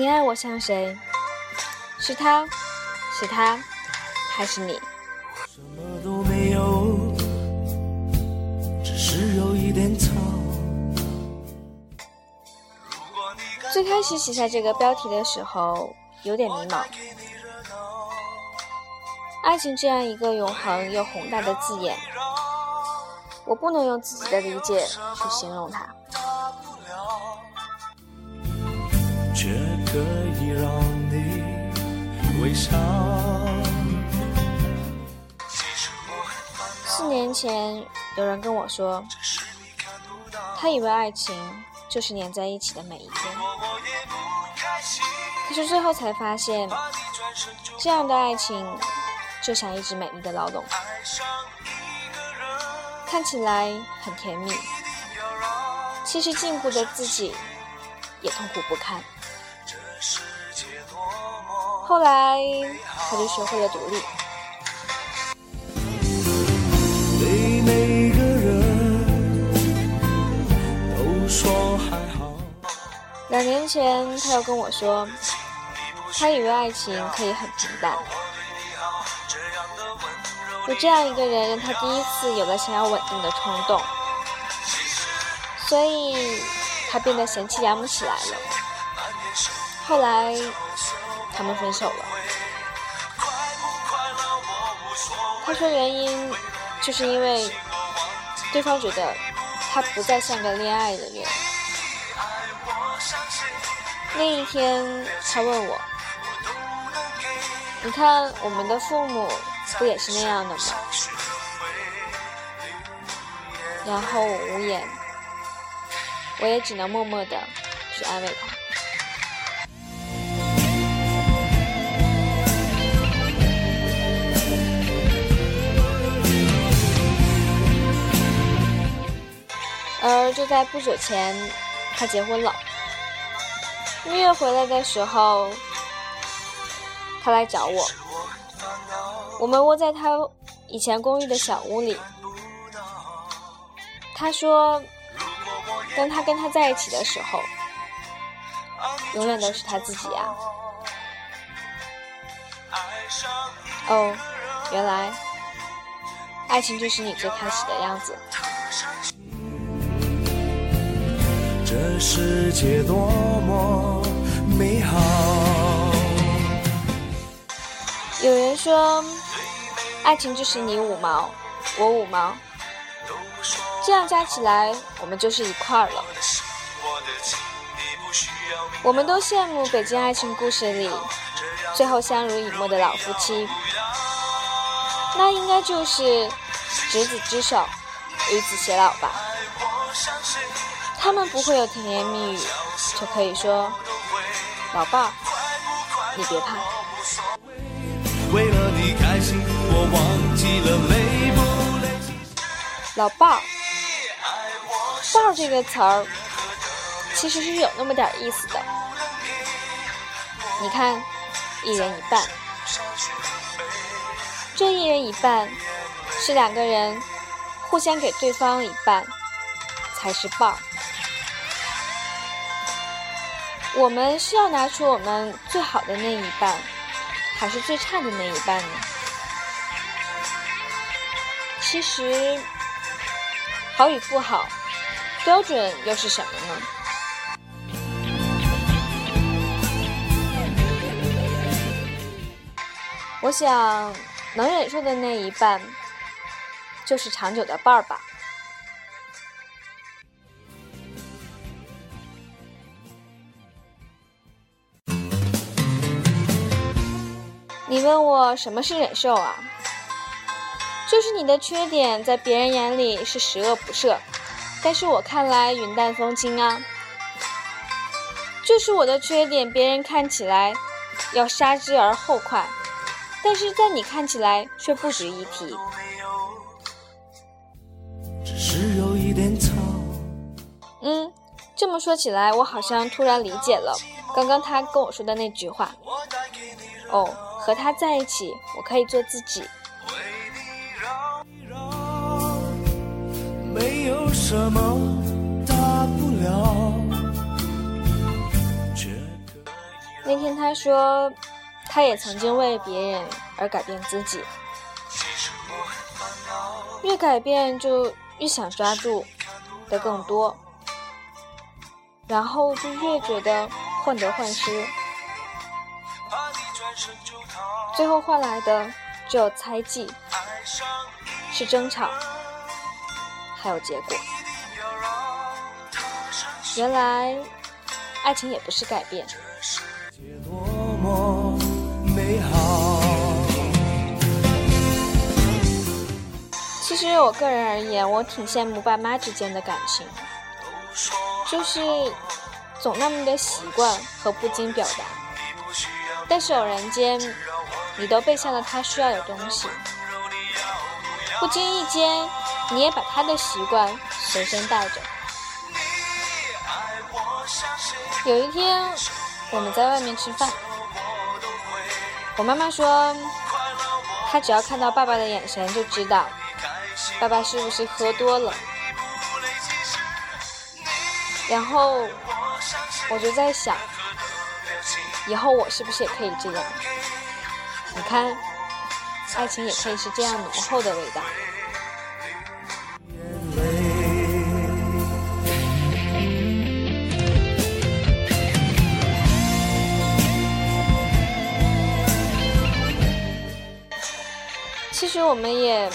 你爱我像谁？是他，是他，还是你？什么都没有，只是有一点草。最开始写下这个标题的时候，有点迷茫。爱情这样一个永恒又宏大的字眼，我不能用自己的理解去形容它。微笑。四年前，有人跟我说，他以为爱情就是黏在一起的每一天。可是最后才发现，这样的爱情就像一只美丽的老龙，看起来很甜蜜，其实禁锢的自己也痛苦不堪。后来，他就学会了独立。两年前，他又跟我说，他以为爱情可以很平淡。有这样一个人，让他第一次有了想要稳定的冲动，所以他变得贤妻良母起来了。后来。他们分手了。他说原因就是因为对方觉得他不再像个恋爱的人。那一天，他问我：“你看我们的父母不也是那样的吗？”然后我无言，我也只能默默的去安慰他。就在不久前，他结婚了。蜜月回来的时候，他来找我。我们窝在他以前公寓的小屋里。他说，当他跟他在一起的时候，永远都是他自己啊。哦，原来，爱情就是你最开始的样子。这世界多么美好。有人说，爱情就是你五毛，我五毛，这样加起来，我们就是一块儿了。我们都羡慕北京爱情故事里最后相濡以沫的老夫妻，那应该就是执子之手，与子偕老吧。他们不会有甜言蜜语，就可以说：“老爸，你别怕。”老伴儿，伴儿这个词儿其实是有那么点意思的。你看，一人一半，这一人一半是两个人互相给对方一半，才是伴儿。我们是要拿出我们最好的那一半，还是最差的那一半呢？其实，好与不好，标准又是什么呢？我想，能忍受的那一半，就是长久的伴儿吧。你问我什么是忍受啊？就是你的缺点在别人眼里是十恶不赦，但是我看来云淡风轻啊。就是我的缺点，别人看起来要杀之而后快，但是在你看起来却不值一提。嗯，这么说起来，我好像突然理解了刚刚他跟我说的那句话。哦。和他在一起，我可以做自己。那天他说，他也曾经为别人而改变自己，越改变就越想抓住的更多，然后就越觉得患得患失，最后换来的只有猜忌，是争吵，还有结果。原来，爱情也不是改变。其实，我个人而言，我挺羡慕爸妈之间的感情，就是总那么的习惯和不经表达，但是偶然间，你都背下了他需要的东西，不经意间，你也把他的习惯随身带着。有一天，我们在外面吃饭，我妈妈说，她只要看到爸爸的眼神就知道，爸爸是不是喝多了。然后我就在想，以后我是不是也可以这样？你看，爱情也可以是这样浓厚的味道。其实我们也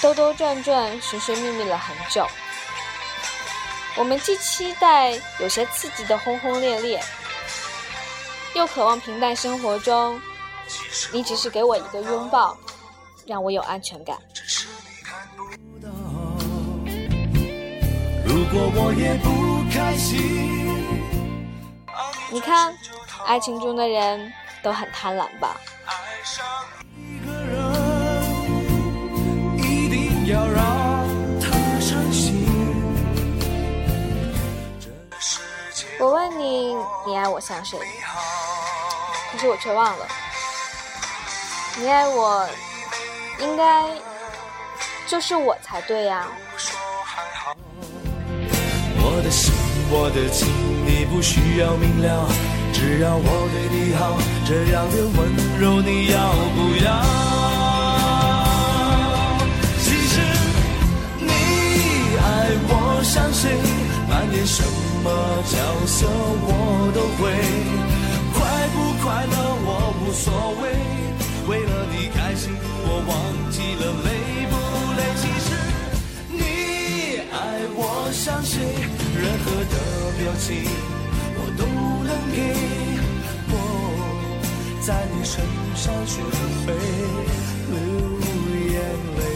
兜兜转转、寻寻觅觅了很久。我们既期待有些刺激的轰轰烈烈，又渴望平淡生活中，你只是给我一个拥抱，让我有安全感。你看，爱情中的人都很贪婪吧？我问你，你爱我像谁？可是我却忘了，你爱我，应该就是我才对呀。我的心，我的情，你不需要明了，只要我对你好，这样的温柔你要不要？其实你爱我像谁扮演什么角色我都会，快乐我无所谓，为了你开心我忘记了累不累。其实你爱我，相信任何的表情我都能给。我在你身上学会流眼泪。